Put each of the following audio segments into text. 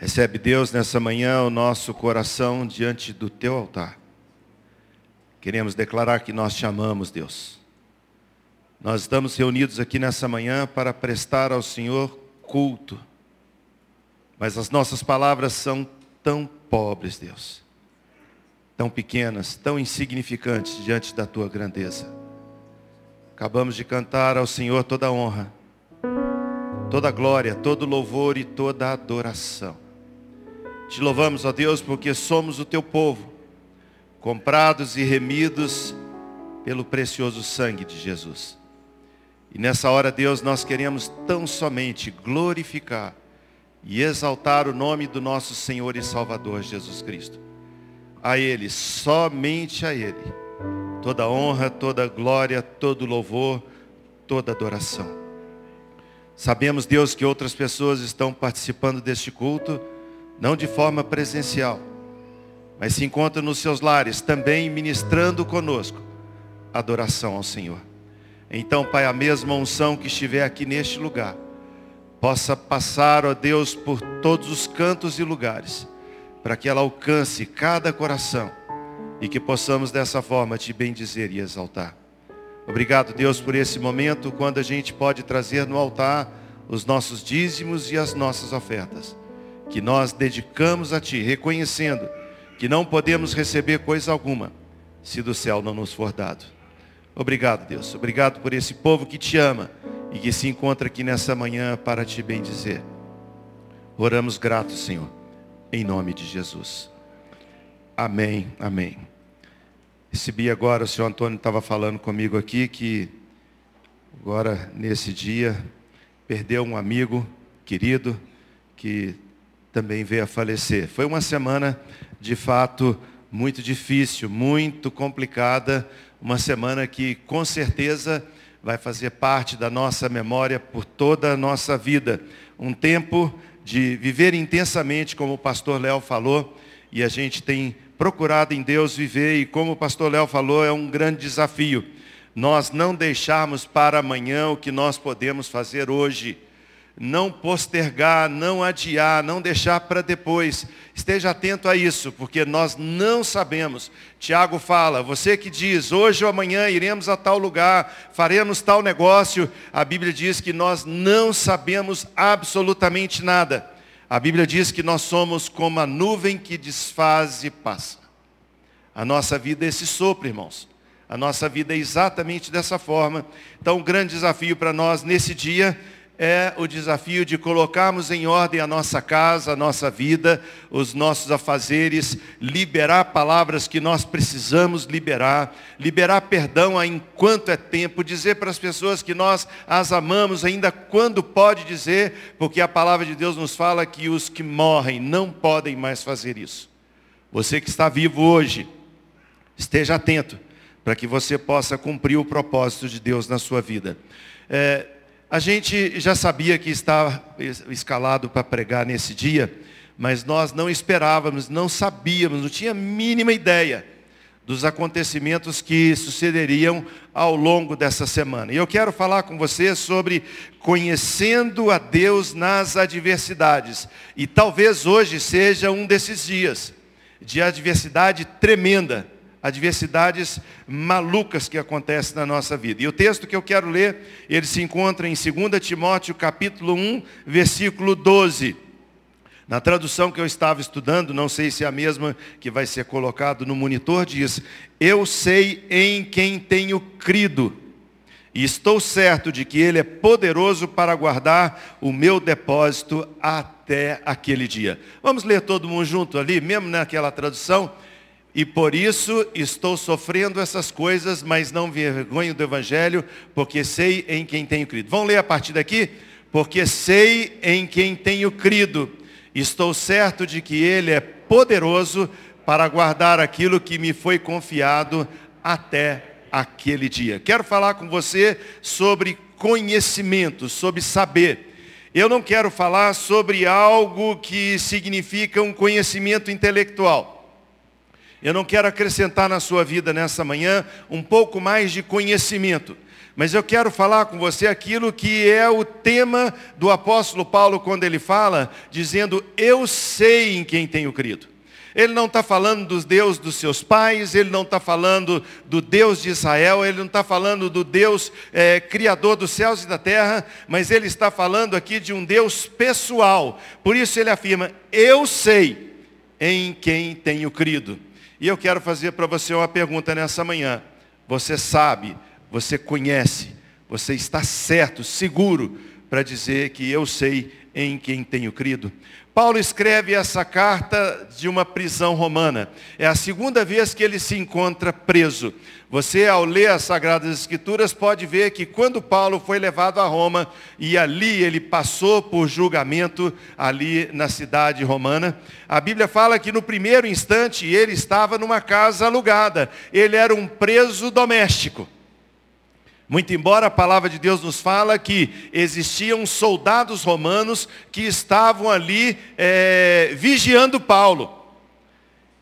Recebe, Deus, nessa manhã o nosso coração diante do teu altar. Queremos declarar que nós te amamos, Deus. Nós estamos reunidos aqui nessa manhã para prestar ao Senhor culto. Mas as nossas palavras são tão pobres, Deus. Tão pequenas, tão insignificantes diante da tua grandeza. Acabamos de cantar ao Senhor toda honra, toda glória, todo louvor e toda adoração. Te louvamos, ó Deus, porque somos o teu povo, comprados e remidos pelo precioso sangue de Jesus. E nessa hora, Deus, nós queremos tão somente glorificar e exaltar o nome do nosso Senhor e Salvador Jesus Cristo. A Ele, somente a Ele, toda honra, toda glória, todo louvor, toda adoração. Sabemos, Deus, que outras pessoas estão participando deste culto não de forma presencial, mas se encontram nos seus lares também ministrando conosco adoração ao Senhor. Então, Pai, a mesma unção que estiver aqui neste lugar, possa passar, ó Deus, por todos os cantos e lugares, para que ela alcance cada coração e que possamos dessa forma te bendizer e exaltar. Obrigado, Deus, por esse momento quando a gente pode trazer no altar os nossos dízimos e as nossas ofertas que nós dedicamos a Ti, reconhecendo que não podemos receber coisa alguma se do céu não nos for dado. Obrigado, Deus. Obrigado por esse povo que te ama e que se encontra aqui nessa manhã para te bendizer. Oramos gratos, Senhor, em nome de Jesus. Amém, amém. Recebi agora, o senhor Antônio estava falando comigo aqui que agora nesse dia perdeu um amigo querido que também veio a falecer. Foi uma semana, de fato, muito difícil, muito complicada, uma semana que com certeza vai fazer parte da nossa memória por toda a nossa vida. Um tempo de viver intensamente, como o pastor Léo falou, e a gente tem procurado em Deus viver, e como o pastor Léo falou, é um grande desafio. Nós não deixarmos para amanhã o que nós podemos fazer hoje não postergar, não adiar, não deixar para depois. Esteja atento a isso, porque nós não sabemos. Tiago fala, você que diz, hoje ou amanhã iremos a tal lugar, faremos tal negócio, a Bíblia diz que nós não sabemos absolutamente nada. A Bíblia diz que nós somos como a nuvem que desfaz e passa. A nossa vida é esse sopro, irmãos. A nossa vida é exatamente dessa forma. Então, um grande desafio para nós nesse dia é o desafio de colocarmos em ordem a nossa casa, a nossa vida, os nossos afazeres, liberar palavras que nós precisamos liberar, liberar perdão enquanto é tempo, dizer para as pessoas que nós as amamos ainda quando pode dizer, porque a palavra de Deus nos fala que os que morrem não podem mais fazer isso. Você que está vivo hoje, esteja atento para que você possa cumprir o propósito de Deus na sua vida. É, a gente já sabia que estava escalado para pregar nesse dia, mas nós não esperávamos, não sabíamos, não tinha mínima ideia dos acontecimentos que sucederiam ao longo dessa semana. E eu quero falar com você sobre conhecendo a Deus nas adversidades. E talvez hoje seja um desses dias de adversidade tremenda adversidades malucas que acontecem na nossa vida. E o texto que eu quero ler, ele se encontra em 2 Timóteo capítulo 1, versículo 12. Na tradução que eu estava estudando, não sei se é a mesma que vai ser colocado no monitor, diz: Eu sei em quem tenho crido, e estou certo de que Ele é poderoso para guardar o meu depósito até aquele dia. Vamos ler todo mundo junto ali, mesmo naquela tradução? E por isso estou sofrendo essas coisas, mas não vergonho do Evangelho, porque sei em quem tenho crido. Vamos ler a partir daqui? Porque sei em quem tenho crido. Estou certo de que Ele é poderoso para guardar aquilo que me foi confiado até aquele dia. Quero falar com você sobre conhecimento, sobre saber. Eu não quero falar sobre algo que significa um conhecimento intelectual. Eu não quero acrescentar na sua vida nessa manhã um pouco mais de conhecimento, Mas eu quero falar com você aquilo que é o tema do apóstolo Paulo quando ele fala, dizendo: Eu sei em quem tenho crido. Ele não está falando dos Deus dos seus pais, ele não está falando do Deus de Israel, ele não está falando do Deus é, criador dos céus e da terra, mas ele está falando aqui de um Deus pessoal. Por isso ele afirma: Eu sei em quem tenho crido. E eu quero fazer para você uma pergunta nessa manhã. Você sabe você conhece, você está certo, seguro para dizer que eu sei em quem tenho crido. Paulo escreve essa carta de uma prisão romana. É a segunda vez que ele se encontra preso. Você, ao ler as Sagradas Escrituras, pode ver que quando Paulo foi levado a Roma, e ali ele passou por julgamento, ali na cidade romana, a Bíblia fala que no primeiro instante ele estava numa casa alugada. Ele era um preso doméstico. Muito embora a palavra de Deus nos fala que existiam soldados romanos que estavam ali é, vigiando Paulo.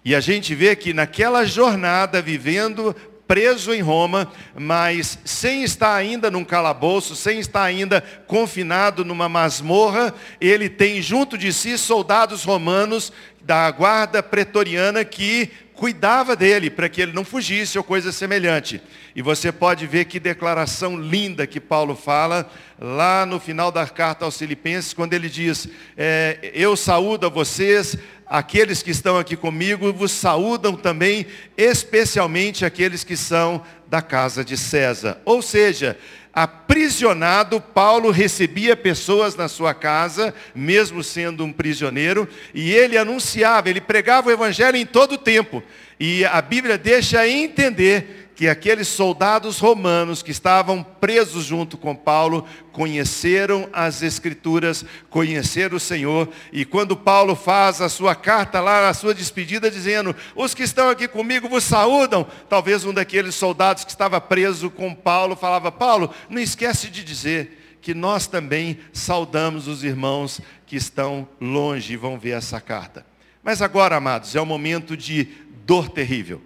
E a gente vê que naquela jornada, vivendo preso em Roma, mas sem estar ainda num calabouço, sem estar ainda confinado numa masmorra, ele tem junto de si soldados romanos da guarda pretoriana que cuidava dele para que ele não fugisse ou coisa semelhante. E você pode ver que declaração linda que Paulo fala lá no final da carta aos Filipenses, quando ele diz: é, Eu saúdo a vocês, aqueles que estão aqui comigo, vos saúdam também, especialmente aqueles que são da casa de César. Ou seja, aprisionado, Paulo recebia pessoas na sua casa, mesmo sendo um prisioneiro, e ele anunciava, ele pregava o evangelho em todo o tempo. E a Bíblia deixa entender que aqueles soldados romanos que estavam presos junto com Paulo conheceram as Escrituras, conheceram o Senhor, e quando Paulo faz a sua carta lá, a sua despedida, dizendo: Os que estão aqui comigo vos saúdam. Talvez um daqueles soldados que estava preso com Paulo falava: Paulo, não esquece de dizer que nós também saudamos os irmãos que estão longe e vão ver essa carta. Mas agora, amados, é um momento de dor terrível.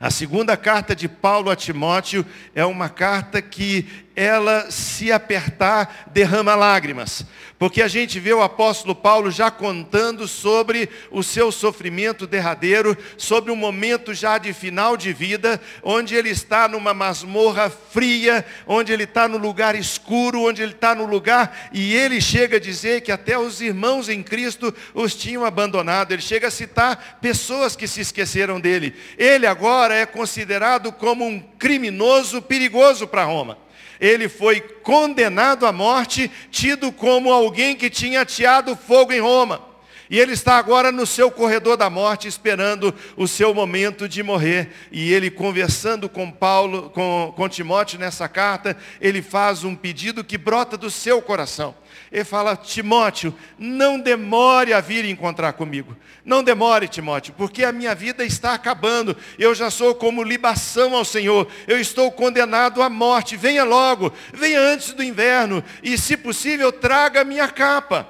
A segunda carta de Paulo a Timóteo é uma carta que ela se apertar derrama lágrimas. Porque a gente vê o apóstolo Paulo já contando sobre o seu sofrimento derradeiro, sobre um momento já de final de vida, onde ele está numa masmorra fria, onde ele está no lugar escuro, onde ele está no lugar, e ele chega a dizer que até os irmãos em Cristo os tinham abandonado. Ele chega a citar pessoas que se esqueceram dele. Ele agora é considerado como um criminoso perigoso para Roma ele foi condenado à morte, tido como alguém que tinha ateado fogo em Roma. E ele está agora no seu corredor da morte, esperando o seu momento de morrer. E ele conversando com Paulo, com, com Timóteo nessa carta, ele faz um pedido que brota do seu coração. Ele fala, Timóteo, não demore a vir encontrar comigo. Não demore, Timóteo, porque a minha vida está acabando. Eu já sou como libação ao Senhor. Eu estou condenado à morte. Venha logo, venha antes do inverno. E, se possível, traga a minha capa.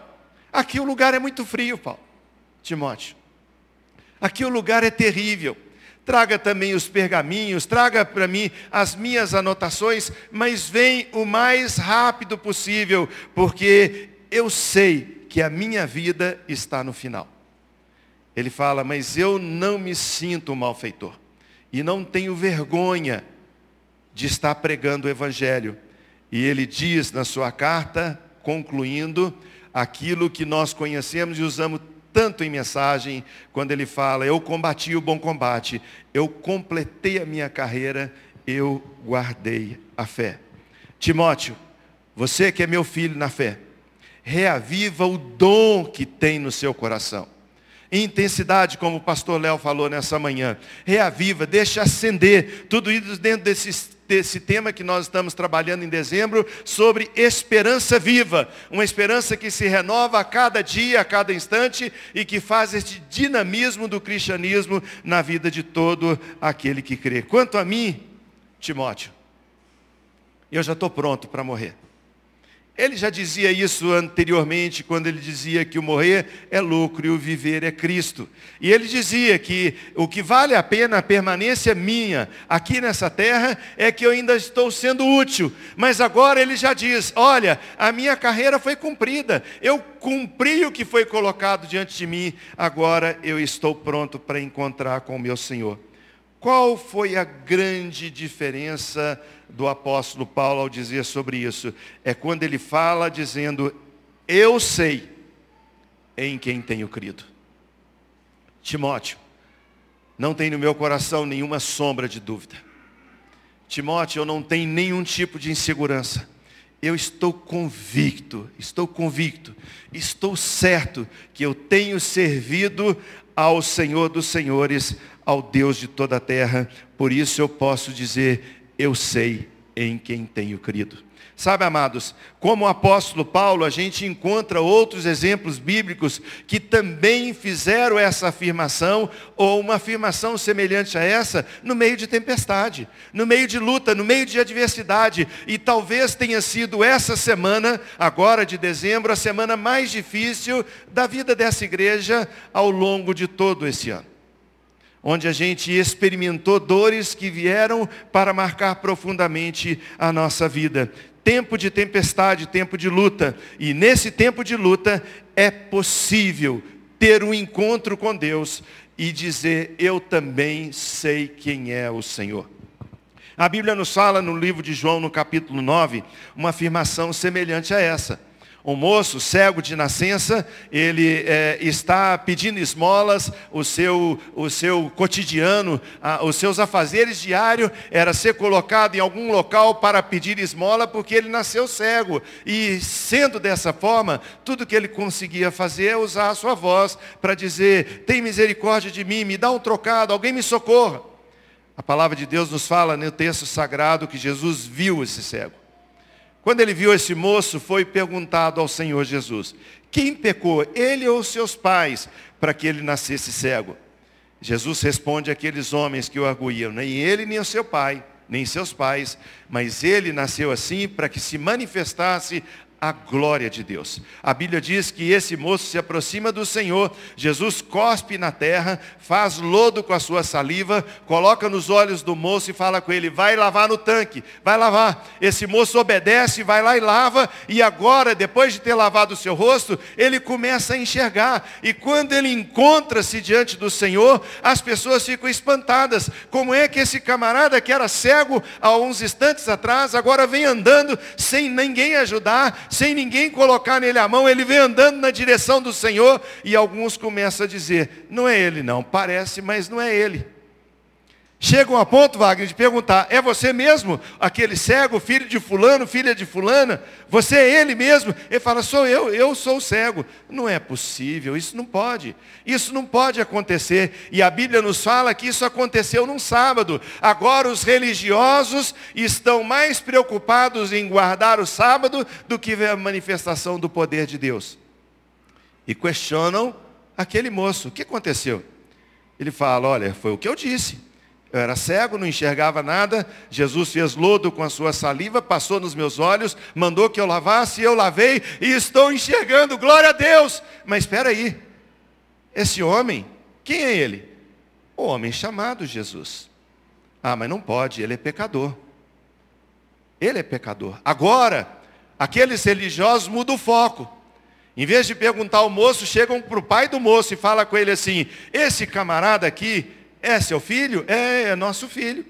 Aqui o lugar é muito frio, Paulo. Timóteo. Aqui o lugar é terrível. Traga também os pergaminhos, traga para mim as minhas anotações, mas vem o mais rápido possível, porque eu sei que a minha vida está no final. Ele fala, mas eu não me sinto um malfeitor e não tenho vergonha de estar pregando o Evangelho. E ele diz na sua carta, concluindo, aquilo que nós conhecemos e usamos tanto em mensagem, quando ele fala: Eu combati o bom combate, eu completei a minha carreira, eu guardei a fé. Timóteo, você que é meu filho na fé, reaviva o dom que tem no seu coração. Intensidade, como o pastor Léo falou nessa manhã. Reaviva, deixa acender. Tudo isso dentro desses desse tema que nós estamos trabalhando em dezembro, sobre esperança viva. Uma esperança que se renova a cada dia, a cada instante e que faz este dinamismo do cristianismo na vida de todo aquele que crê. Quanto a mim, Timóteo, eu já estou pronto para morrer. Ele já dizia isso anteriormente, quando ele dizia que o morrer é lucro e o viver é Cristo. E ele dizia que o que vale a pena a permanência minha aqui nessa terra é que eu ainda estou sendo útil. Mas agora ele já diz: olha, a minha carreira foi cumprida, eu cumpri o que foi colocado diante de mim, agora eu estou pronto para encontrar com o meu Senhor. Qual foi a grande diferença do apóstolo Paulo ao dizer sobre isso? É quando ele fala dizendo, eu sei em quem tenho crido. Timóteo, não tem no meu coração nenhuma sombra de dúvida. Timóteo, eu não tenho nenhum tipo de insegurança. Eu estou convicto, estou convicto, estou certo que eu tenho servido ao Senhor dos Senhores, ao Deus de toda a terra. Por isso eu posso dizer, eu sei em quem tenho crido. Sabe, amados, como o apóstolo Paulo, a gente encontra outros exemplos bíblicos que também fizeram essa afirmação, ou uma afirmação semelhante a essa, no meio de tempestade, no meio de luta, no meio de adversidade. E talvez tenha sido essa semana, agora de dezembro, a semana mais difícil da vida dessa igreja ao longo de todo esse ano onde a gente experimentou dores que vieram para marcar profundamente a nossa vida. Tempo de tempestade, tempo de luta. E nesse tempo de luta é possível ter um encontro com Deus e dizer: Eu também sei quem é o Senhor. A Bíblia nos fala no livro de João, no capítulo 9, uma afirmação semelhante a essa um moço cego de nascença, ele é, está pedindo esmolas, o seu, o seu cotidiano, a, os seus afazeres diários era ser colocado em algum local para pedir esmola, porque ele nasceu cego. E sendo dessa forma, tudo que ele conseguia fazer é usar a sua voz para dizer, tem misericórdia de mim, me dá um trocado, alguém me socorra. A palavra de Deus nos fala no texto sagrado que Jesus viu esse cego. Quando ele viu esse moço, foi perguntado ao Senhor Jesus: quem pecou, ele ou seus pais, para que ele nascesse cego? Jesus responde àqueles homens que o arguíam: nem ele, nem o seu pai, nem seus pais, mas ele nasceu assim para que se manifestasse a glória de Deus. A Bíblia diz que esse moço se aproxima do Senhor, Jesus cospe na terra, faz lodo com a sua saliva, coloca nos olhos do moço e fala com ele: vai lavar no tanque, vai lavar. Esse moço obedece, vai lá e lava, e agora, depois de ter lavado o seu rosto, ele começa a enxergar. E quando ele encontra-se diante do Senhor, as pessoas ficam espantadas. Como é que esse camarada que era cego há uns instantes atrás, agora vem andando sem ninguém ajudar? Sem ninguém colocar nele a mão, ele vem andando na direção do Senhor e alguns começam a dizer: não é ele não, parece, mas não é ele. Chegam a ponto, Wagner, de perguntar: é você mesmo, aquele cego, filho de fulano, filha de fulana? Você é ele mesmo? Ele fala: sou eu, eu sou cego. Não é possível, isso não pode. Isso não pode acontecer. E a Bíblia nos fala que isso aconteceu num sábado. Agora os religiosos estão mais preocupados em guardar o sábado do que ver a manifestação do poder de Deus. E questionam aquele moço: o que aconteceu? Ele fala: olha, foi o que eu disse. Eu era cego, não enxergava nada. Jesus fez lodo com a sua saliva, passou nos meus olhos, mandou que eu lavasse, eu lavei e estou enxergando. Glória a Deus! Mas espera aí. Esse homem, quem é ele? O homem chamado Jesus. Ah, mas não pode, ele é pecador. Ele é pecador. Agora, aqueles religiosos mudam o foco. Em vez de perguntar ao moço, chegam para o pai do moço e fala com ele assim: esse camarada aqui, é seu filho? É, é nosso filho.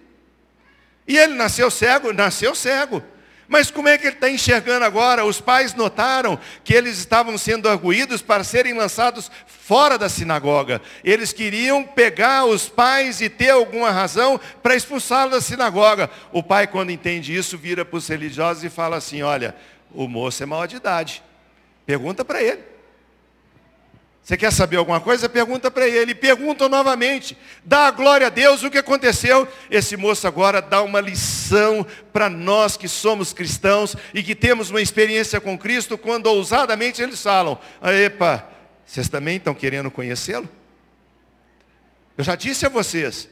E ele nasceu cego? Nasceu cego. Mas como é que ele está enxergando agora? Os pais notaram que eles estavam sendo arguídos para serem lançados fora da sinagoga. Eles queriam pegar os pais e ter alguma razão para expulsá-los da sinagoga. O pai, quando entende isso, vira para os religiosos e fala assim: Olha, o moço é maior de idade. Pergunta para ele. Você quer saber alguma coisa? Pergunta para ele. Pergunta novamente. Dá a glória a Deus o que aconteceu. Esse moço agora dá uma lição para nós que somos cristãos e que temos uma experiência com Cristo, quando ousadamente eles falam: Epa, vocês também estão querendo conhecê-lo? Eu já disse a vocês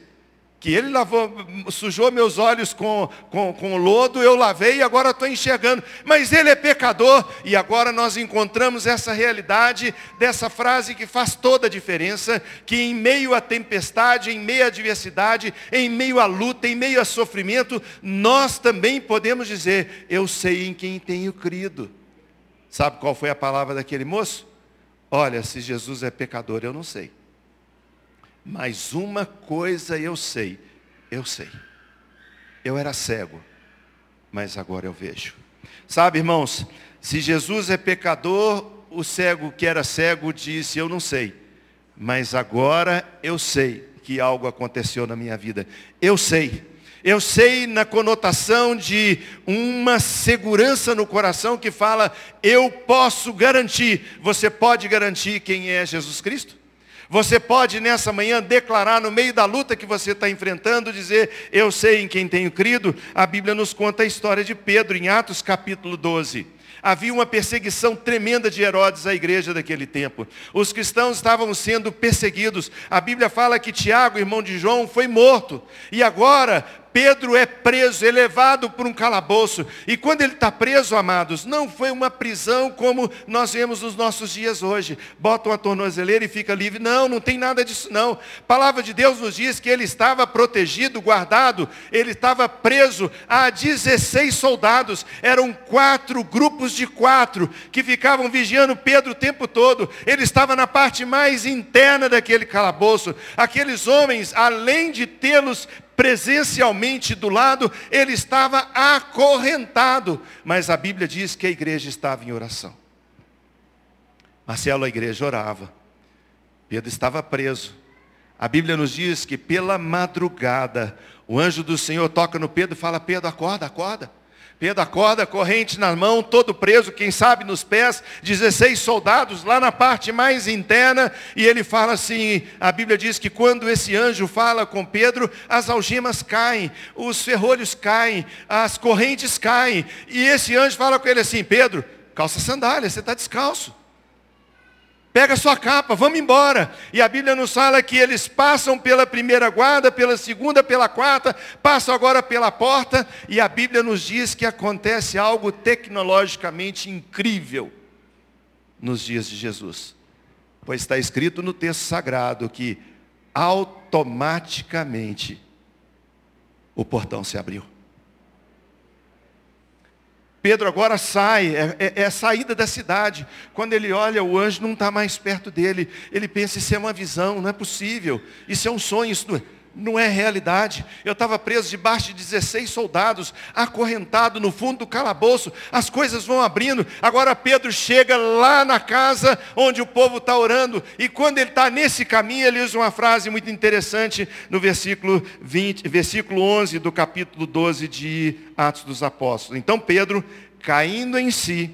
que ele lavou, sujou meus olhos com, com, com lodo, eu lavei e agora estou enxergando. Mas ele é pecador. E agora nós encontramos essa realidade dessa frase que faz toda a diferença, que em meio à tempestade, em meio à adversidade, em meio à luta, em meio a sofrimento, nós também podemos dizer, eu sei em quem tenho crido. Sabe qual foi a palavra daquele moço? Olha, se Jesus é pecador, eu não sei. Mas uma coisa eu sei, eu sei. Eu era cego, mas agora eu vejo. Sabe, irmãos, se Jesus é pecador, o cego que era cego disse, eu não sei. Mas agora eu sei que algo aconteceu na minha vida. Eu sei. Eu sei na conotação de uma segurança no coração que fala, eu posso garantir. Você pode garantir quem é Jesus Cristo? Você pode nessa manhã declarar no meio da luta que você está enfrentando, dizer, eu sei em quem tenho crido. A Bíblia nos conta a história de Pedro em Atos capítulo 12. Havia uma perseguição tremenda de Herodes à igreja daquele tempo. Os cristãos estavam sendo perseguidos. A Bíblia fala que Tiago, irmão de João, foi morto. E agora Pedro é preso, é levado por um calabouço. E quando ele está preso, amados, não foi uma prisão como nós vemos nos nossos dias hoje. Bota uma tornozeleira e fica livre. Não, não tem nada disso não. A palavra de Deus nos diz que ele estava protegido, guardado. Ele estava preso a 16 soldados. Eram quatro grupos de quatro que ficavam vigiando Pedro o tempo todo. Ele estava na parte mais interna daquele calabouço. Aqueles homens, além de tê-los presencialmente do lado, ele estava acorrentado. Mas a Bíblia diz que a igreja estava em oração. Marcelo, a igreja orava. Pedro estava preso. A Bíblia nos diz que pela madrugada, o anjo do Senhor toca no Pedro e fala: Pedro, acorda, acorda. Pedro acorda, corrente na mão, todo preso, quem sabe nos pés, 16 soldados lá na parte mais interna, e ele fala assim, a Bíblia diz que quando esse anjo fala com Pedro, as algemas caem, os ferrolhos caem, as correntes caem, e esse anjo fala com ele assim, Pedro, calça sandália, você está descalço. Pega sua capa, vamos embora. E a Bíblia nos fala que eles passam pela primeira guarda, pela segunda, pela quarta, passam agora pela porta, e a Bíblia nos diz que acontece algo tecnologicamente incrível nos dias de Jesus. Pois está escrito no texto sagrado que automaticamente o portão se abriu. Pedro agora sai, é, é, é, a saída da cidade. Quando ele olha, o anjo não está mais perto dele. Ele pensa, isso é uma visão, não é possível. Isso é um sonho, isso não é, não é realidade. Eu estava preso debaixo de 16 soldados, acorrentado no fundo do calabouço. As coisas vão abrindo. Agora Pedro chega lá na casa onde o povo está orando. E quando ele está nesse caminho, ele usa uma frase muito interessante no versículo, 20, versículo 11 do capítulo 12 de Atos dos Apóstolos. Então Pedro, caindo em si,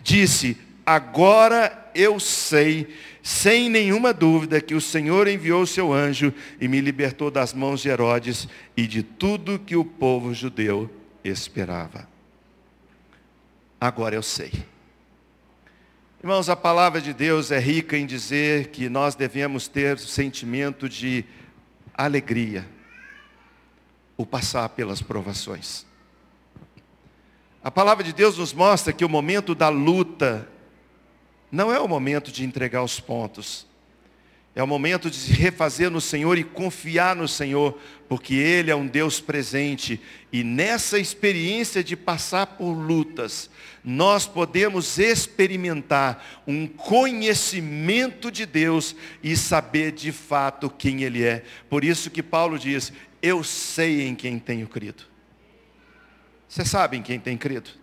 disse, agora eu sei, sem nenhuma dúvida, que o Senhor enviou o seu anjo e me libertou das mãos de Herodes e de tudo que o povo judeu esperava. Agora eu sei. Irmãos, a palavra de Deus é rica em dizer que nós devemos ter sentimento de alegria, o passar pelas provações. A palavra de Deus nos mostra que o momento da luta não é o momento de entregar os pontos. É o momento de se refazer no Senhor e confiar no Senhor, porque Ele é um Deus presente. E nessa experiência de passar por lutas, nós podemos experimentar um conhecimento de Deus e saber de fato quem Ele é. Por isso que Paulo diz, eu sei em quem tenho crido. Você sabe em quem tem crido?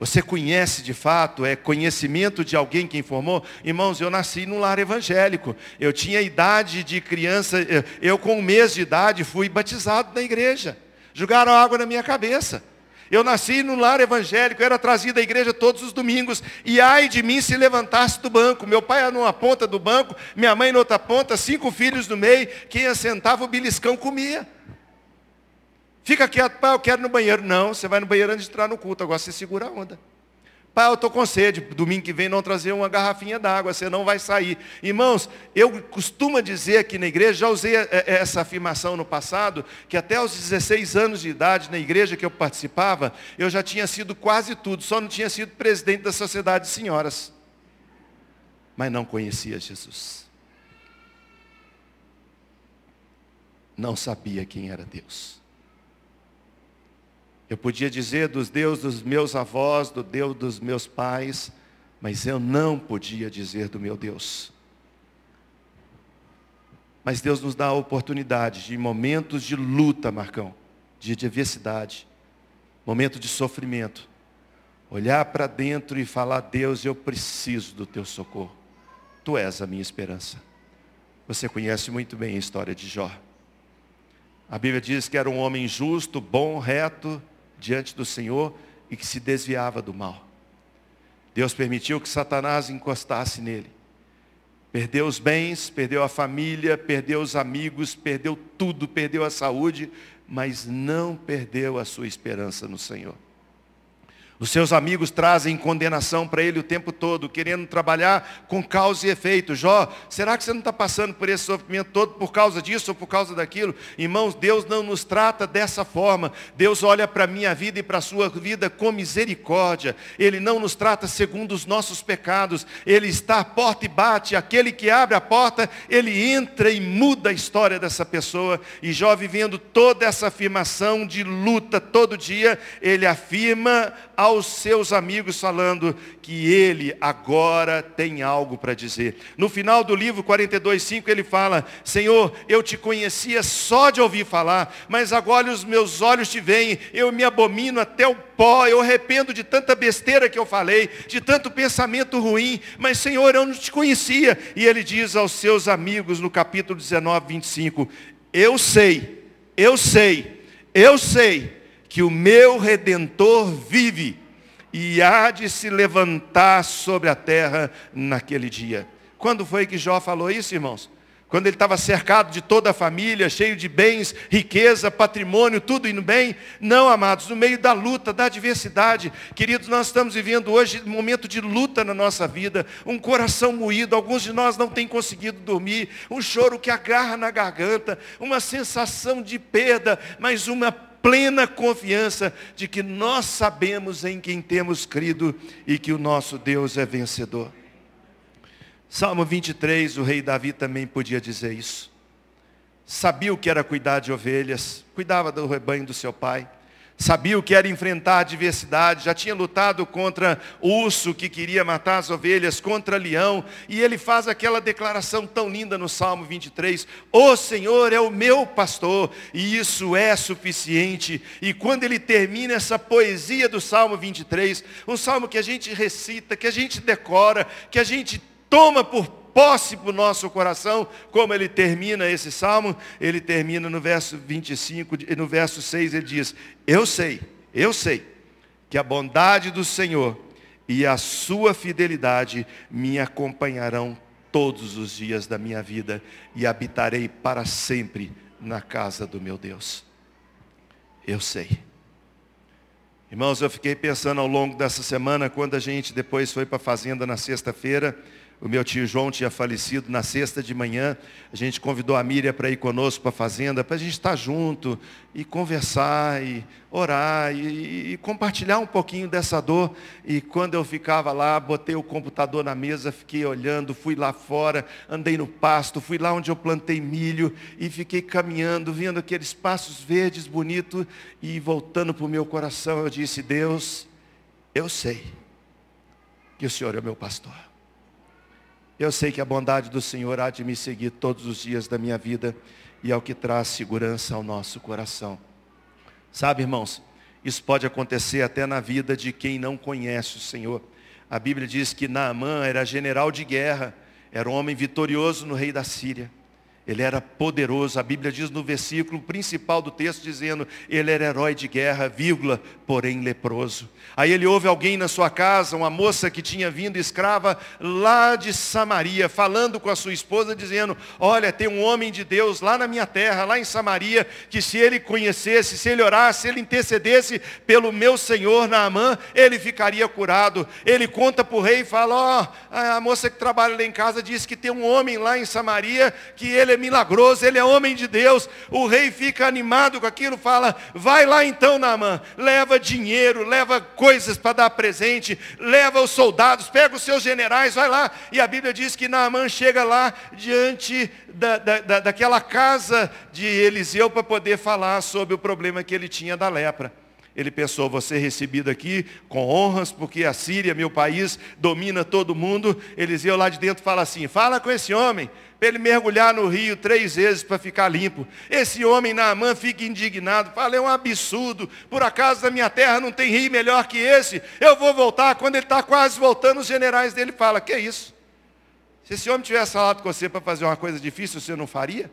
Você conhece de fato, é conhecimento de alguém que informou? Irmãos, eu nasci num lar evangélico. Eu tinha idade de criança, eu com um mês de idade fui batizado na igreja. Jogaram água na minha cabeça. Eu nasci num lar evangélico, era trazido à igreja todos os domingos. E ai de mim se levantasse do banco. Meu pai era numa ponta do banco, minha mãe na outra ponta, cinco filhos no meio. Quem assentava o beliscão comia. Fica quieto, pai, eu quero ir no banheiro. Não, você vai no banheiro antes de entrar no culto, agora você segura a onda. Pai, eu estou com sede, domingo que vem não trazer uma garrafinha d'água, você não vai sair. Irmãos, eu costumo dizer aqui na igreja, já usei é, é, essa afirmação no passado, que até os 16 anos de idade, na igreja que eu participava, eu já tinha sido quase tudo, só não tinha sido presidente da sociedade de senhoras. Mas não conhecia Jesus. Não sabia quem era Deus. Eu podia dizer dos Deus dos meus avós, do Deus dos meus pais, mas eu não podia dizer do meu Deus. Mas Deus nos dá a oportunidade de momentos de luta, Marcão, de adversidade, momento de sofrimento, olhar para dentro e falar: Deus, eu preciso do teu socorro. Tu és a minha esperança. Você conhece muito bem a história de Jó. A Bíblia diz que era um homem justo, bom, reto, diante do Senhor e que se desviava do mal. Deus permitiu que Satanás encostasse nele. Perdeu os bens, perdeu a família, perdeu os amigos, perdeu tudo, perdeu a saúde, mas não perdeu a sua esperança no Senhor. Os seus amigos trazem condenação para ele o tempo todo, querendo trabalhar com causa e efeito. Jó, será que você não está passando por esse sofrimento todo por causa disso ou por causa daquilo? Irmãos, Deus não nos trata dessa forma. Deus olha para a minha vida e para a sua vida com misericórdia. Ele não nos trata segundo os nossos pecados. Ele está à porta e bate. Aquele que abre a porta, ele entra e muda a história dessa pessoa. E Jó vivendo toda essa afirmação de luta todo dia, ele afirma aos seus amigos, falando que ele agora tem algo para dizer. No final do livro 42,5 ele fala: Senhor, eu te conhecia só de ouvir falar, mas agora os meus olhos te veem, eu me abomino até o pó, eu arrependo de tanta besteira que eu falei, de tanto pensamento ruim, mas Senhor, eu não te conhecia. E ele diz aos seus amigos no capítulo 19, 25: Eu sei, eu sei, eu sei que o meu redentor vive e há de se levantar sobre a terra naquele dia. Quando foi que Jó falou isso, irmãos? Quando ele estava cercado de toda a família, cheio de bens, riqueza, patrimônio, tudo indo bem? Não, amados, no meio da luta, da adversidade. Queridos, nós estamos vivendo hoje um momento de luta na nossa vida, um coração moído, alguns de nós não têm conseguido dormir, um choro que agarra na garganta, uma sensação de perda, mas uma plena confiança de que nós sabemos em quem temos crido e que o nosso Deus é vencedor. Salmo 23, o rei Davi também podia dizer isso. Sabia o que era cuidar de ovelhas, cuidava do rebanho do seu pai sabia o que era enfrentar a adversidade, já tinha lutado contra urso que queria matar as ovelhas, contra leão, e ele faz aquela declaração tão linda no Salmo 23: O Senhor é o meu pastor, e isso é suficiente. E quando ele termina essa poesia do Salmo 23, um salmo que a gente recita, que a gente decora, que a gente toma por posse para o nosso coração, como ele termina esse salmo, ele termina no verso 25, no verso 6, ele diz: Eu sei, eu sei, que a bondade do Senhor e a sua fidelidade me acompanharão todos os dias da minha vida e habitarei para sempre na casa do meu Deus. Eu sei. Irmãos, eu fiquei pensando ao longo dessa semana, quando a gente depois foi para a fazenda na sexta-feira, o meu tio João tinha falecido na sexta de manhã. A gente convidou a Miriam para ir conosco para a fazenda, para a gente estar junto e conversar e orar e, e, compartilhar um pouquinho dessa dor. E quando eu ficava lá, botei o computador na mesa, fiquei olhando, fui lá fora, andei no pasto, fui lá onde eu plantei milho e fiquei caminhando, vendo aqueles passos verdes bonitos e voltando para o meu coração, eu disse: Deus, eu sei que o Senhor é o meu pastor. Eu sei que a bondade do Senhor há de me seguir todos os dias da minha vida e é o que traz segurança ao nosso coração. Sabe, irmãos, isso pode acontecer até na vida de quem não conhece o Senhor. A Bíblia diz que Naamã era general de guerra, era um homem vitorioso no rei da Síria. Ele era poderoso, a Bíblia diz no versículo principal do texto, dizendo, ele era herói de guerra, vírgula, porém leproso. Aí ele ouve alguém na sua casa, uma moça que tinha vindo escrava lá de Samaria, falando com a sua esposa, dizendo, olha, tem um homem de Deus lá na minha terra, lá em Samaria, que se ele conhecesse, se ele orasse, se ele intercedesse pelo meu Senhor Naamã, ele ficaria curado. Ele conta para o rei e fala, ó, oh, a moça que trabalha lá em casa disse que tem um homem lá em Samaria, que ele é milagroso, ele é homem de Deus. O rei fica animado com aquilo, fala: vai lá então, Naamã, leva dinheiro, leva coisas para dar presente, leva os soldados, pega os seus generais, vai lá. E a Bíblia diz que Naamã chega lá diante da, da, daquela casa de Eliseu para poder falar sobre o problema que ele tinha da lepra. Ele pensou, você recebido aqui com honras, porque a Síria, meu país, domina todo mundo. Eliseu lá de dentro fala assim, fala com esse homem, para ele mergulhar no rio três vezes para ficar limpo. Esse homem Naamã fica indignado, fala, é um absurdo, por acaso na minha terra não tem rio melhor que esse? Eu vou voltar, quando ele está quase voltando, os generais dele falam, que isso? Se esse homem tivesse falado com você para fazer uma coisa difícil, você não faria?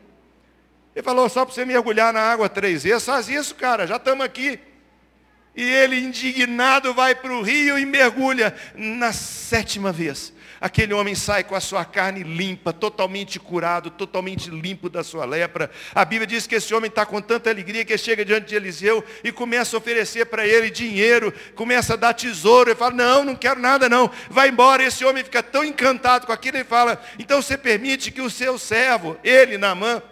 Ele falou, só para você mergulhar na água três vezes, faz isso, cara, já estamos aqui. E ele, indignado, vai para o rio e mergulha na sétima vez aquele homem sai com a sua carne limpa, totalmente curado, totalmente limpo da sua lepra. A Bíblia diz que esse homem está com tanta alegria que chega diante de Eliseu e começa a oferecer para ele dinheiro, começa a dar tesouro. Ele fala: Não, não quero nada, não. Vai embora. Esse homem fica tão encantado com aquilo, ele fala: Então você permite que o seu servo, ele, Namã,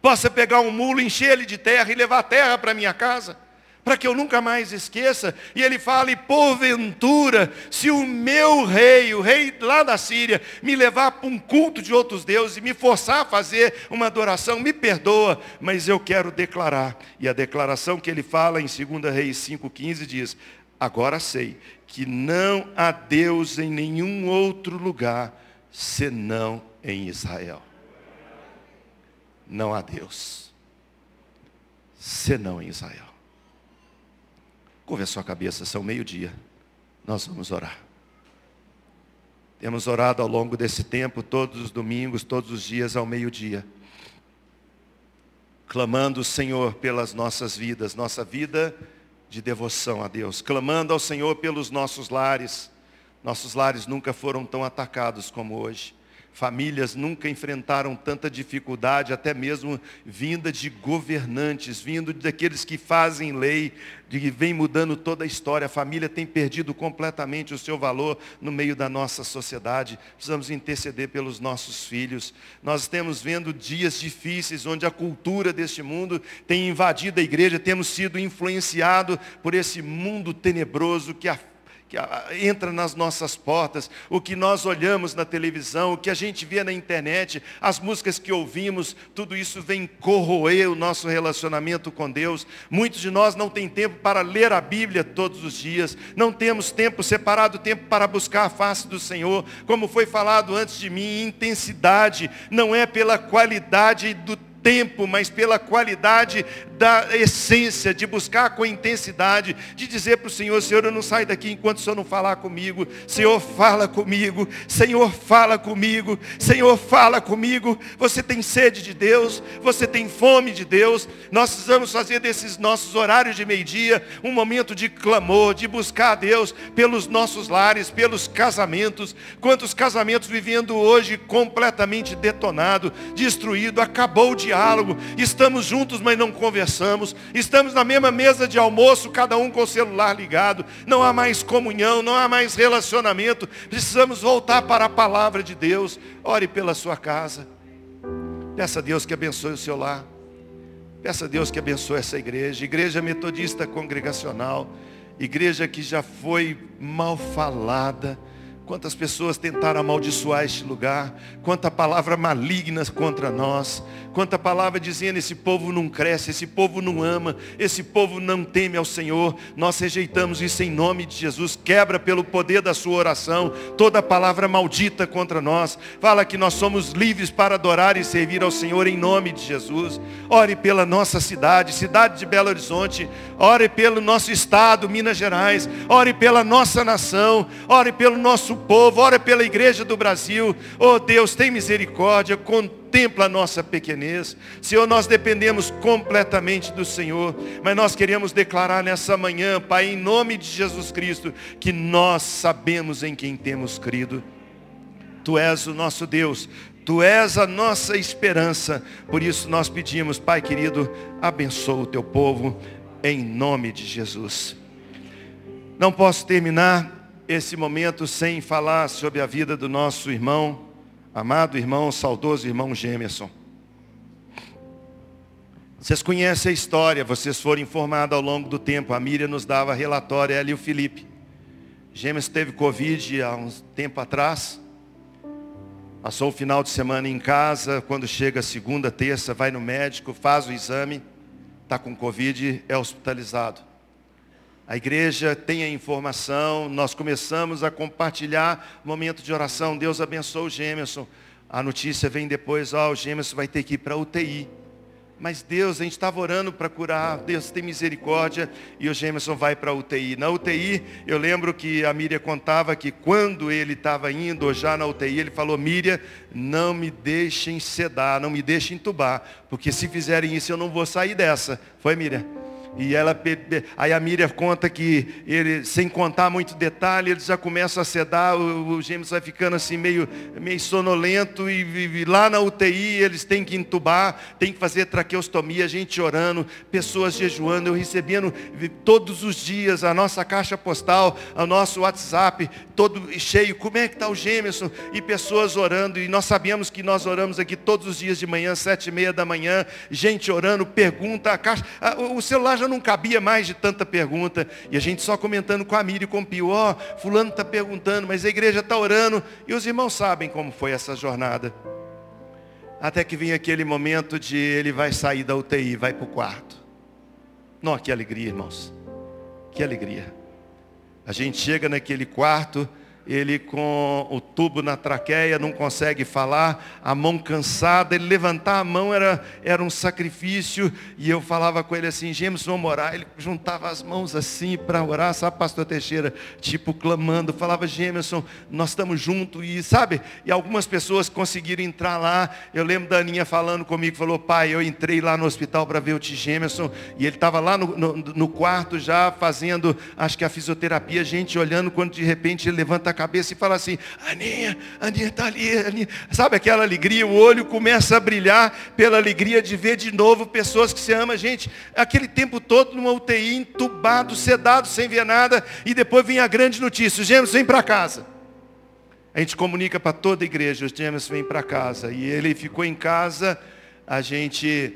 possa pegar um mulo, encher ele de terra e levar terra para minha casa? Para que eu nunca mais esqueça. E ele fala: e porventura, se o meu rei, o rei lá da Síria, me levar para um culto de outros deuses e me forçar a fazer uma adoração, me perdoa, mas eu quero declarar. E a declaração que ele fala em 2 Reis 5,15 diz: Agora sei que não há Deus em nenhum outro lugar senão em Israel. Não há Deus senão em Israel. Curva a sua cabeça, são meio-dia. Nós vamos orar. Temos orado ao longo desse tempo, todos os domingos, todos os dias ao meio-dia. Clamando o Senhor pelas nossas vidas, nossa vida de devoção a Deus. Clamando ao Senhor pelos nossos lares. Nossos lares nunca foram tão atacados como hoje. Famílias nunca enfrentaram tanta dificuldade, até mesmo vinda de governantes, vindo daqueles que fazem lei, que vem mudando toda a história. A família tem perdido completamente o seu valor no meio da nossa sociedade. Precisamos interceder pelos nossos filhos. Nós temos vendo dias difíceis onde a cultura deste mundo tem invadido a igreja, temos sido influenciados por esse mundo tenebroso que afeta que entra nas nossas portas, o que nós olhamos na televisão, o que a gente vê na internet, as músicas que ouvimos, tudo isso vem corroer o nosso relacionamento com Deus. Muitos de nós não têm tempo para ler a Bíblia todos os dias, não temos tempo separado, tempo para buscar a face do Senhor, como foi falado antes de mim, intensidade não é pela qualidade do tempo, mas pela qualidade da essência, de buscar com intensidade, de dizer para o Senhor, Senhor, eu não saio daqui enquanto o Senhor não falar comigo. Senhor, fala comigo. Senhor, fala comigo. Senhor, fala comigo. Você tem sede de Deus, você tem fome de Deus. Nós precisamos fazer desses nossos horários de meio-dia um momento de clamor, de buscar a Deus pelos nossos lares, pelos casamentos. Quantos casamentos vivendo hoje completamente detonado, destruído, acabou de diálogo, estamos juntos, mas não conversamos, estamos na mesma mesa de almoço, cada um com o celular ligado, não há mais comunhão, não há mais relacionamento, precisamos voltar para a palavra de Deus. Ore pela sua casa, peça a Deus que abençoe o seu lar, peça a Deus que abençoe essa igreja, igreja metodista congregacional, igreja que já foi mal falada, Quantas pessoas tentaram amaldiçoar este lugar, quanta palavra maligna contra nós, quanta palavra dizendo esse povo não cresce, esse povo não ama, esse povo não teme ao Senhor. Nós rejeitamos isso em nome de Jesus. Quebra pelo poder da sua oração toda palavra maldita contra nós. Fala que nós somos livres para adorar e servir ao Senhor em nome de Jesus. Ore pela nossa cidade, cidade de Belo Horizonte. Ore pelo nosso estado, Minas Gerais. Ore pela nossa nação. Ore pelo nosso povo, ora pela igreja do Brasil. Oh Deus, tem misericórdia, contempla a nossa pequenez. Senhor, nós dependemos completamente do Senhor, mas nós queremos declarar nessa manhã, Pai, em nome de Jesus Cristo, que nós sabemos em quem temos crido. Tu és o nosso Deus, Tu és a nossa esperança. Por isso nós pedimos, Pai querido, abençoa o teu povo em nome de Jesus. Não posso terminar esse momento sem falar sobre a vida do nosso irmão, amado irmão, saudoso irmão Gemerson. Vocês conhecem a história, vocês foram informados ao longo do tempo. A Miriam nos dava relatório, ela e o Felipe. Gêmeos teve Covid há um tempo atrás. Passou o final de semana em casa, quando chega segunda, terça, vai no médico, faz o exame, está com Covid, é hospitalizado. A igreja tem a informação, nós começamos a compartilhar momento de oração. Deus abençoe o Gêmerson. A notícia vem depois, ó, o Gêmerson vai ter que ir para UTI. Mas Deus, a gente estava orando para curar, Deus tem misericórdia, e o Gemerson vai para a UTI. Na UTI, eu lembro que a Miriam contava que quando ele estava indo, já na UTI, ele falou, Miriam, não me deixem sedar, não me deixem entubar, porque se fizerem isso eu não vou sair dessa. Foi, Miriam? E ela, aí a Miriam conta que ele, sem contar muito detalhe, ele já começa a sedar, o, o James vai ficando assim meio, meio sonolento e, e, lá na UTI eles têm que entubar, tem que fazer traqueostomia, gente orando, pessoas jejuando, eu recebendo todos os dias a nossa caixa postal, o nosso WhatsApp, todo cheio, como é que está o Gemerson? E pessoas orando, e nós sabemos que nós oramos aqui todos os dias de manhã, sete e meia da manhã, gente orando, pergunta, a caixa, o celular já não cabia mais de tanta pergunta, e a gente só comentando com a Miri e com o Pio, ó, oh, fulano está perguntando, mas a igreja está orando, e os irmãos sabem como foi essa jornada. Até que vem aquele momento de ele vai sair da UTI, vai para o quarto. Não, que alegria, irmãos. Que alegria. A gente chega naquele quarto, ele com o tubo na traqueia, não consegue falar, a mão cansada, ele levantar a mão era, era um sacrifício, e eu falava com ele assim, James, vamos orar, ele juntava as mãos assim para orar, sabe, pastor Teixeira, tipo clamando, falava, Jameson, nós estamos juntos, e sabe, e algumas pessoas conseguiram entrar lá, eu lembro da Aninha falando comigo, falou, pai, eu entrei lá no hospital para ver o T. Jameson, e ele estava lá no, no, no quarto já fazendo, acho que a fisioterapia, gente olhando, quando de repente ele levanta a cabeça e fala assim, Aninha, Aninha está ali, Aninha. sabe aquela alegria, o olho começa a brilhar pela alegria de ver de novo pessoas que se amam, gente, aquele tempo todo numa UTI, entubado, sedado, sem ver nada, e depois vem a grande notícia, os gêmeos vem para casa. A gente comunica para toda a igreja, os gêmeos vêm para casa, e ele ficou em casa, a gente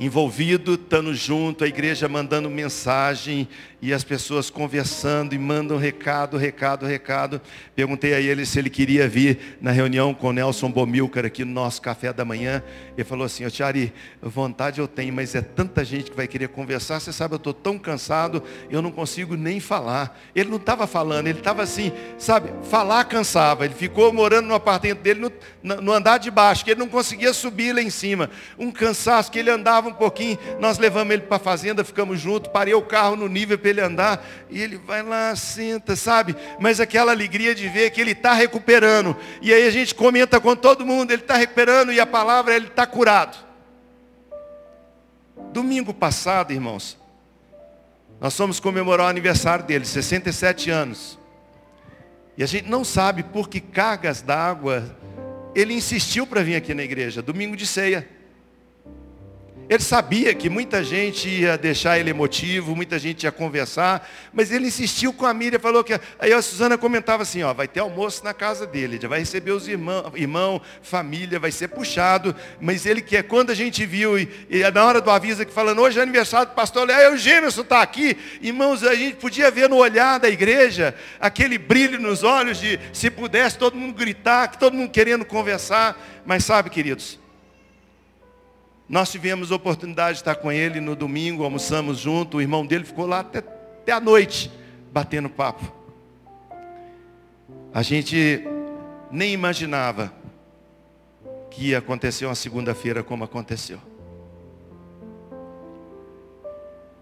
envolvido, estando junto, a igreja mandando mensagem, e as pessoas conversando e mandam recado, recado, recado. Perguntei a ele se ele queria vir na reunião com o Nelson Bomilcar aqui no nosso café da manhã. Ele falou assim, ô Tiari, vontade eu tenho, mas é tanta gente que vai querer conversar. Você sabe, eu estou tão cansado, eu não consigo nem falar. Ele não estava falando, ele estava assim, sabe, falar cansava. Ele ficou morando no apartamento dele no, no andar de baixo, que ele não conseguia subir lá em cima. Um cansaço, que ele andava um pouquinho. Nós levamos ele para a fazenda, ficamos juntos, parei o carro no nível ele andar, e ele vai lá, senta, sabe? Mas aquela alegria de ver que ele está recuperando. E aí a gente comenta com todo mundo, ele está recuperando, e a palavra, ele está curado. Domingo passado, irmãos, nós fomos comemorar o aniversário dele, 67 anos. E a gente não sabe por que cargas d'água ele insistiu para vir aqui na igreja, domingo de ceia. Ele sabia que muita gente ia deixar ele emotivo, muita gente ia conversar, mas ele insistiu com a Miriam, falou que. Aí a Suzana comentava assim: ó, vai ter almoço na casa dele, já vai receber os irmãos, irmão, família, vai ser puxado, mas ele quer, quando a gente viu, e, e na hora do aviso aqui falando, hoje é aniversário do pastor, aí o Gêmeos está aqui, irmãos, a gente podia ver no olhar da igreja aquele brilho nos olhos de se pudesse todo mundo gritar, todo mundo querendo conversar, mas sabe, queridos, nós tivemos a oportunidade de estar com ele no domingo, almoçamos junto, o irmão dele ficou lá até, até a noite, batendo papo. A gente nem imaginava que ia acontecer uma segunda-feira como aconteceu.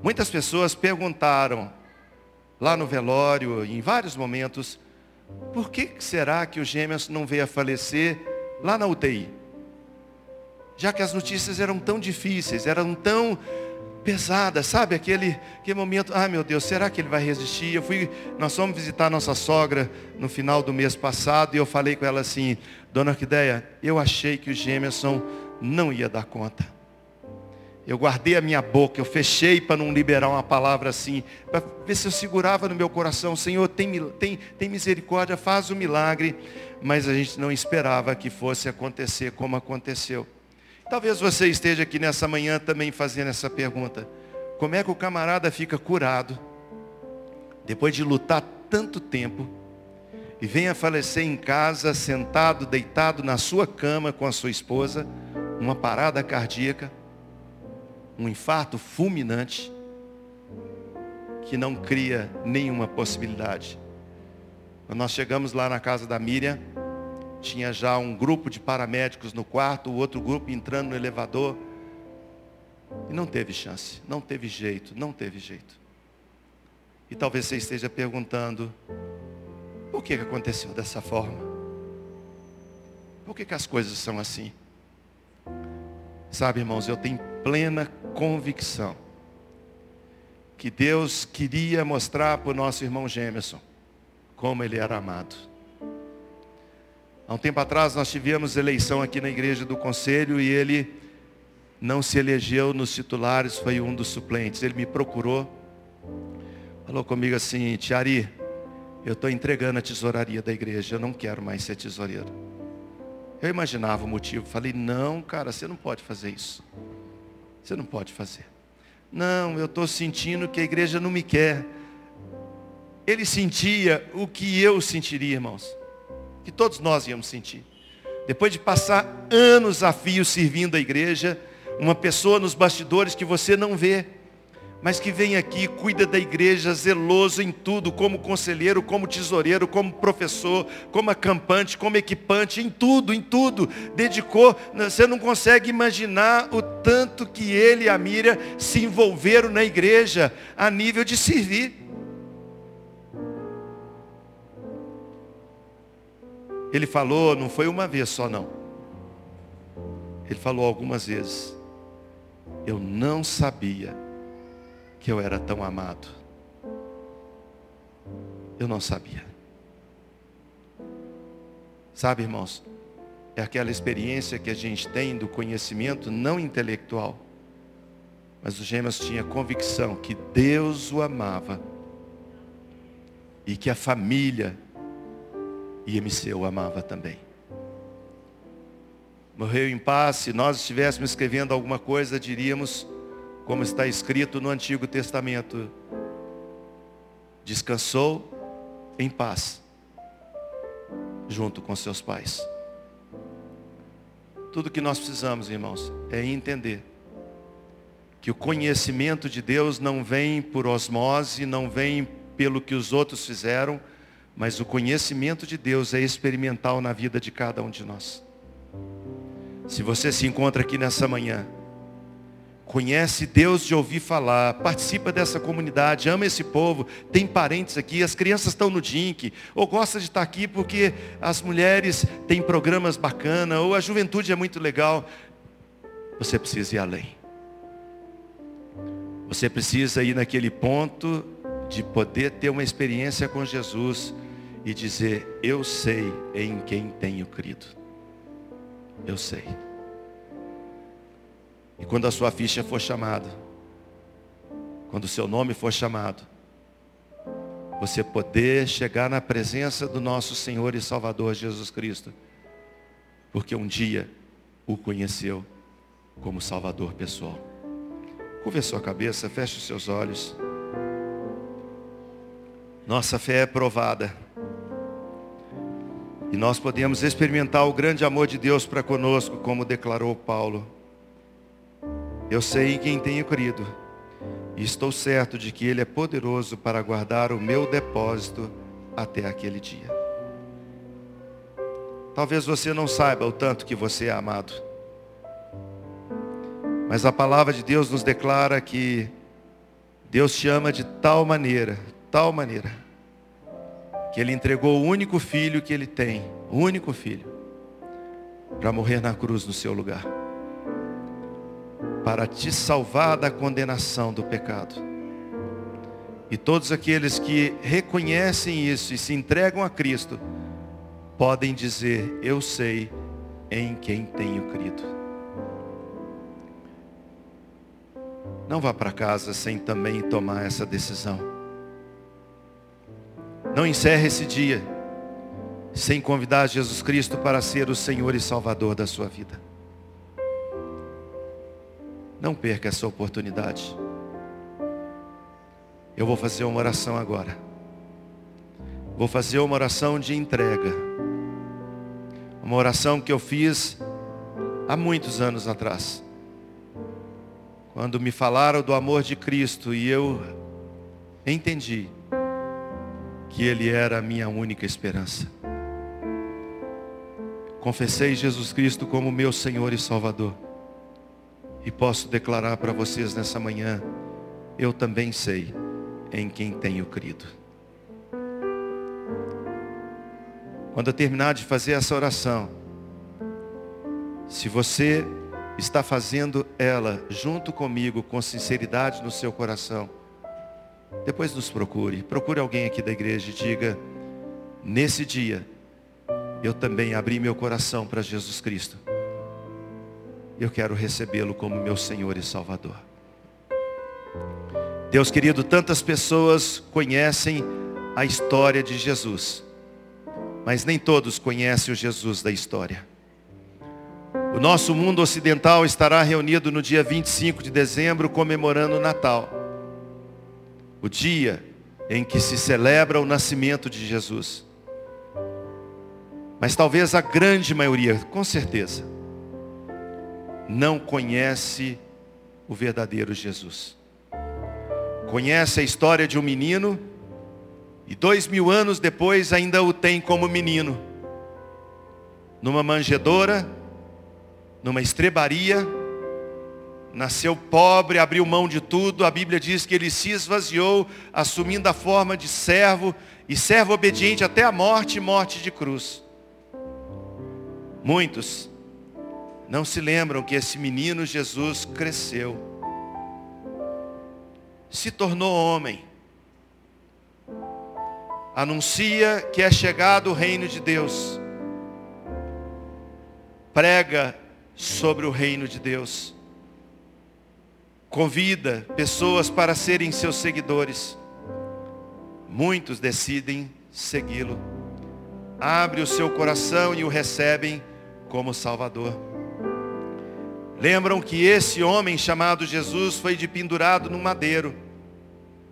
Muitas pessoas perguntaram lá no velório, em vários momentos, por que será que o Gêmeos não veio a falecer lá na UTI? Já que as notícias eram tão difíceis, eram tão pesadas, sabe? Aquele, aquele momento, ah meu Deus, será que ele vai resistir? Eu fui, nós fomos visitar nossa sogra no final do mês passado e eu falei com ela assim, dona Orquideia, eu achei que o Gemerson não ia dar conta. Eu guardei a minha boca, eu fechei para não liberar uma palavra assim, para ver se eu segurava no meu coração, Senhor, tem, tem, tem misericórdia, faz o milagre, mas a gente não esperava que fosse acontecer como aconteceu. Talvez você esteja aqui nessa manhã também fazendo essa pergunta. Como é que o camarada fica curado, depois de lutar tanto tempo, e vem a falecer em casa, sentado, deitado na sua cama com a sua esposa, uma parada cardíaca, um infarto fulminante que não cria nenhuma possibilidade. Quando nós chegamos lá na casa da Miriam, tinha já um grupo de paramédicos no quarto, o outro grupo entrando no elevador. E não teve chance, não teve jeito, não teve jeito. E talvez você esteja perguntando, por que aconteceu dessa forma? Por que, que as coisas são assim? Sabe, irmãos, eu tenho plena convicção que Deus queria mostrar para o nosso irmão Gemerson como ele era amado. Há um tempo atrás nós tivemos eleição aqui na igreja do conselho e ele não se elegeu nos titulares, foi um dos suplentes. Ele me procurou, falou comigo assim, Tiari, eu estou entregando a tesouraria da igreja, eu não quero mais ser tesoureiro. Eu imaginava o motivo, falei, não, cara, você não pode fazer isso. Você não pode fazer. Não, eu estou sentindo que a igreja não me quer. Ele sentia o que eu sentiria, irmãos. Que todos nós íamos sentir. Depois de passar anos a fio servindo a igreja, uma pessoa nos bastidores que você não vê, mas que vem aqui, cuida da igreja, zeloso em tudo, como conselheiro, como tesoureiro, como professor, como acampante, como equipante, em tudo, em tudo, dedicou. Você não consegue imaginar o tanto que ele e a Miriam se envolveram na igreja a nível de servir. Ele falou, não foi uma vez só não. Ele falou algumas vezes. Eu não sabia que eu era tão amado. Eu não sabia. Sabe, irmãos, é aquela experiência que a gente tem do conhecimento não intelectual. Mas o Gêmeos tinha convicção que Deus o amava e que a família IMC o amava também. Morreu em paz, se nós estivéssemos escrevendo alguma coisa, diríamos como está escrito no Antigo Testamento. Descansou em paz, junto com seus pais. Tudo que nós precisamos, irmãos, é entender que o conhecimento de Deus não vem por osmose, não vem pelo que os outros fizeram, mas o conhecimento de Deus é experimental na vida de cada um de nós. Se você se encontra aqui nessa manhã, conhece Deus de ouvir falar, participa dessa comunidade, ama esse povo, tem parentes aqui, as crianças estão no DINC, ou gosta de estar aqui porque as mulheres têm programas bacanas, ou a juventude é muito legal. Você precisa ir além. Você precisa ir naquele ponto de poder ter uma experiência com Jesus e dizer: Eu sei em quem tenho crido. Eu sei. E quando a sua ficha for chamada, quando o seu nome for chamado, você poder chegar na presença do nosso Senhor e Salvador Jesus Cristo, porque um dia o conheceu como Salvador pessoal. Curva sua cabeça, feche os seus olhos. Nossa fé é provada. E nós podemos experimentar o grande amor de Deus para conosco, como declarou Paulo. Eu sei em quem tenho crido, e estou certo de que Ele é poderoso para guardar o meu depósito até aquele dia. Talvez você não saiba o tanto que você é amado, mas a palavra de Deus nos declara que Deus te ama de tal maneira, tal maneira, que Ele entregou o único filho que Ele tem, o único filho, para morrer na cruz no seu lugar, para te salvar da condenação do pecado. E todos aqueles que reconhecem isso e se entregam a Cristo, podem dizer: Eu sei em quem tenho crido. Não vá para casa sem também tomar essa decisão. Não encerre esse dia sem convidar Jesus Cristo para ser o Senhor e Salvador da sua vida. Não perca essa oportunidade. Eu vou fazer uma oração agora. Vou fazer uma oração de entrega. Uma oração que eu fiz há muitos anos atrás. Quando me falaram do amor de Cristo e eu entendi que Ele era a minha única esperança. Confessei Jesus Cristo como meu Senhor e Salvador. E posso declarar para vocês nessa manhã, eu também sei em quem tenho crido. Quando eu terminar de fazer essa oração, se você está fazendo ela junto comigo, com sinceridade no seu coração, depois nos procure. Procure alguém aqui da igreja e diga: nesse dia, eu também abri meu coração para Jesus Cristo. Eu quero recebê-lo como meu Senhor e Salvador. Deus querido, tantas pessoas conhecem a história de Jesus, mas nem todos conhecem o Jesus da história. O nosso mundo ocidental estará reunido no dia 25 de dezembro comemorando o Natal, o dia em que se celebra o nascimento de Jesus. Mas talvez a grande maioria, com certeza, não conhece o verdadeiro Jesus. Conhece a história de um menino e dois mil anos depois ainda o tem como menino. Numa manjedoura, numa estrebaria, nasceu pobre, abriu mão de tudo. A Bíblia diz que ele se esvaziou, assumindo a forma de servo e servo obediente até a morte morte de cruz. Muitos não se lembram que esse menino Jesus cresceu, se tornou homem, anuncia que é chegado o reino de Deus, prega sobre o reino de Deus, convida pessoas para serem seus seguidores, muitos decidem segui-lo, abre o seu coração e o recebem como Salvador. Lembram que esse homem chamado Jesus foi pendurado no madeiro,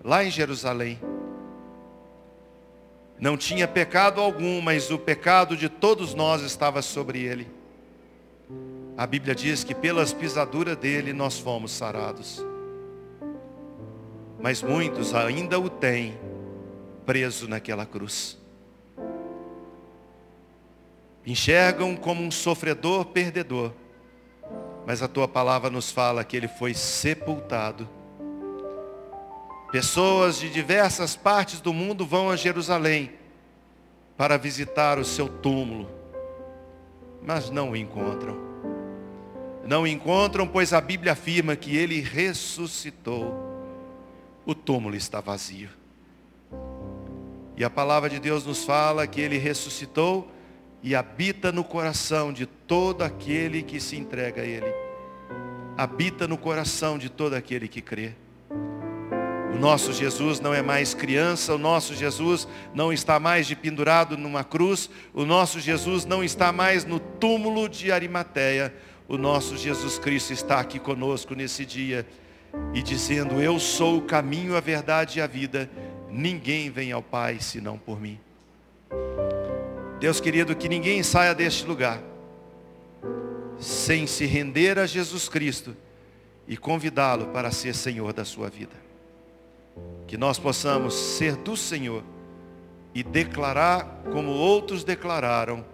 lá em Jerusalém. Não tinha pecado algum, mas o pecado de todos nós estava sobre ele. A Bíblia diz que pelas pisaduras dele nós fomos sarados. Mas muitos ainda o têm preso naquela cruz enxergam como um sofredor perdedor. Mas a tua palavra nos fala que ele foi sepultado. Pessoas de diversas partes do mundo vão a Jerusalém para visitar o seu túmulo, mas não o encontram. Não encontram, pois a Bíblia afirma que ele ressuscitou. O túmulo está vazio. E a palavra de Deus nos fala que ele ressuscitou e habita no coração de todo aquele que se entrega a Ele. Habita no coração de todo aquele que crê. O nosso Jesus não é mais criança, o nosso Jesus não está mais de pendurado numa cruz, o nosso Jesus não está mais no túmulo de Arimateia. O nosso Jesus Cristo está aqui conosco nesse dia e dizendo: Eu sou o caminho, a verdade e a vida. Ninguém vem ao Pai senão por mim. Deus querido, que ninguém saia deste lugar sem se render a Jesus Cristo e convidá-lo para ser Senhor da sua vida. Que nós possamos ser do Senhor e declarar como outros declararam: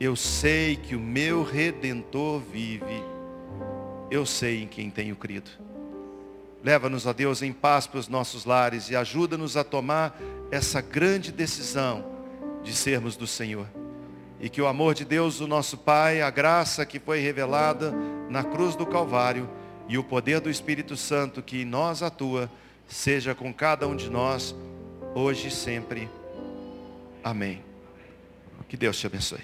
Eu sei que o meu redentor vive, eu sei em quem tenho crido. Leva-nos, ó Deus, em paz para os nossos lares e ajuda-nos a tomar essa grande decisão de sermos do Senhor. E que o amor de Deus, o nosso Pai, a graça que foi revelada na cruz do Calvário e o poder do Espírito Santo que em nós atua, seja com cada um de nós, hoje e sempre. Amém. Que Deus te abençoe.